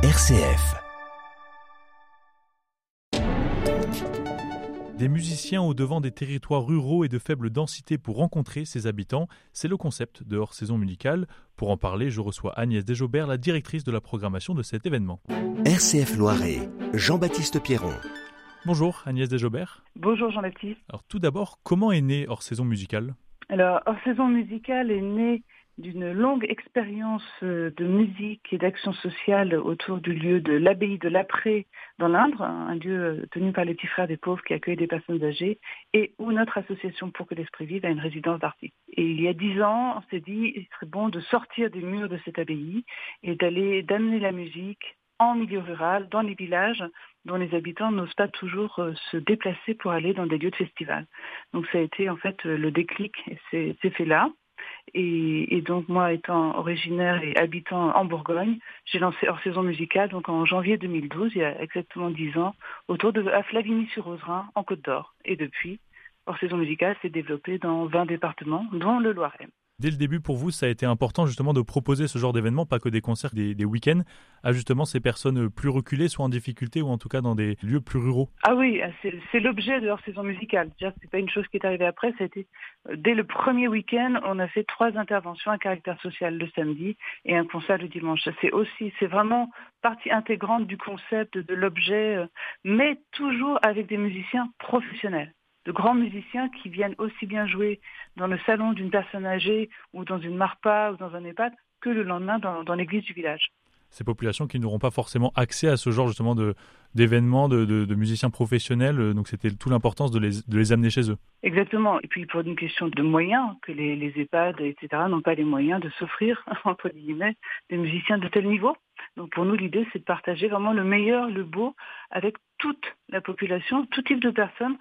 RCF. Des musiciens au devant des territoires ruraux et de faible densité pour rencontrer ses habitants, c'est le concept de hors saison musicale. Pour en parler, je reçois Agnès Desjobert, la directrice de la programmation de cet événement. RCF Loiret, Jean-Baptiste Pierron. Bonjour Agnès Desjobert. Bonjour Jean-Baptiste. Alors tout d'abord, comment est née hors saison musicale? Alors hors saison musicale est née d'une longue expérience euh, de musique et d'action sociale autour du lieu de l'abbaye de l'Apré dans l'Indre, un lieu euh, tenu par les petits frères des pauvres qui accueillent des personnes âgées, et où notre association pour que l'esprit vive a une résidence d'artistes. Et il y a dix ans, on s'est dit il serait bon de sortir des murs de cette abbaye et d'aller d'amener la musique en milieu rural, dans les villages, dont les habitants n'osent pas toujours euh, se déplacer pour aller dans des lieux de festival. Donc ça a été en fait le déclic, et c'est fait là. Et, donc moi, étant originaire et habitant en Bourgogne, j'ai lancé hors saison musicale donc en janvier 2012, il y a exactement dix ans, autour de à Flavigny-sur-Ozerin, en Côte d'Or. Et depuis, hors saison musicale s'est développé dans 20 départements, dont le Loiret. Dès le début, pour vous, ça a été important justement de proposer ce genre d'événement, pas que des concerts, des, week-ends, à justement ces personnes plus reculées, soit en difficulté ou en tout cas dans des lieux plus ruraux? Ah oui, c'est l'objet de leur saison musicale. C'est pas une chose qui est arrivée après. Été euh, dès le premier week-end, on a fait trois interventions à caractère social le samedi et un concert le dimanche. C'est aussi, c'est vraiment partie intégrante du concept de l'objet, euh, mais toujours avec des musiciens professionnels de grands musiciens qui viennent aussi bien jouer dans le salon d'une personne âgée ou dans une marpa ou dans un EHPAD que le lendemain dans, l'église du village. Ces populations qui n'auront pas forcément accès à ce genre justement de, d'événements de, musiciens professionnels, euh, donc c'était tout l'importance de les, de les amener chez eux. Exactement, et puis pour une question de moyens, que les, les EHPAD, etc., n'ont pas les moyens de s'offrir, entre guillemets, des musiciens de tel niveau. Donc pour nous, l'idée, c'est de partager vraiment le meilleur, le beau, avec toute la population, tout type de personnes,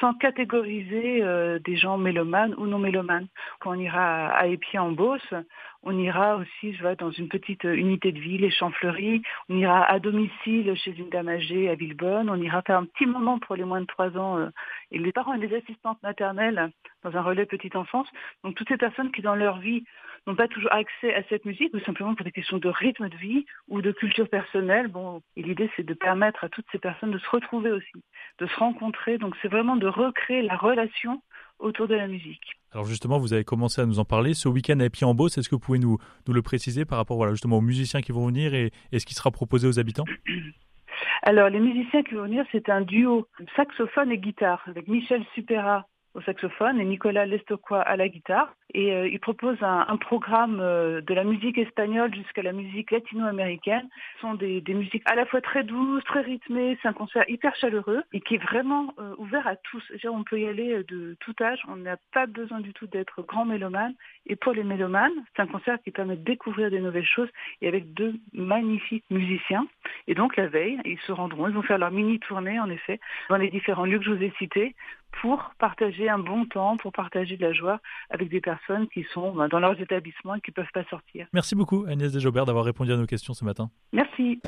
sans catégoriser euh, des gens mélomanes ou non mélomanes. Quand on ira à Épier en Beauce, on ira aussi je vois, dans une petite unité de vie, les Fleuris, on ira à domicile chez une dame âgée à Villebonne, on ira faire un petit moment pour les moins de 3 ans euh, et les parents et les assistantes maternelles dans un relais petite enfance. Donc toutes ces personnes qui dans leur vie n'ont pas toujours accès à cette musique ou simplement pour des questions de rythme de vie ou de culture personnelle. Bon, et l'idée c'est de permettre à toutes ces personnes de se retrouver aussi, de se rencontrer. Donc c'est vraiment de recréer la relation autour de la musique. Alors justement, vous avez commencé à nous en parler. Ce week-end à en Beauce, est-ce que vous pouvez nous, nous le préciser par rapport voilà, justement aux musiciens qui vont venir et, et ce qui sera proposé aux habitants? Alors les musiciens qui vont venir, c'est un duo saxophone et guitare avec Michel Supera au saxophone et Nicolas Lestoqua à la guitare. Et euh, il propose un, un programme euh, de la musique espagnole jusqu'à la musique latino-américaine. Ce sont des, des, musiques à la fois très douces, très rythmées. C'est un concert hyper chaleureux et qui est vraiment euh, ouvert à tous. on peut y aller de tout âge. On n'a pas besoin du tout d'être grand mélomane. Et pour les mélomanes, c'est un concert qui permet de découvrir des nouvelles choses et avec deux magnifiques musiciens. Et donc la veille, ils se rendront, ils vont faire leur mini tournée en effet dans les différents lieux que je vous ai cités pour partager un bon temps, pour partager de la joie avec des personnes qui sont ben, dans leurs établissements et qui ne peuvent pas sortir. Merci beaucoup Agnès Desjobert d'avoir répondu à nos questions ce matin. Merci.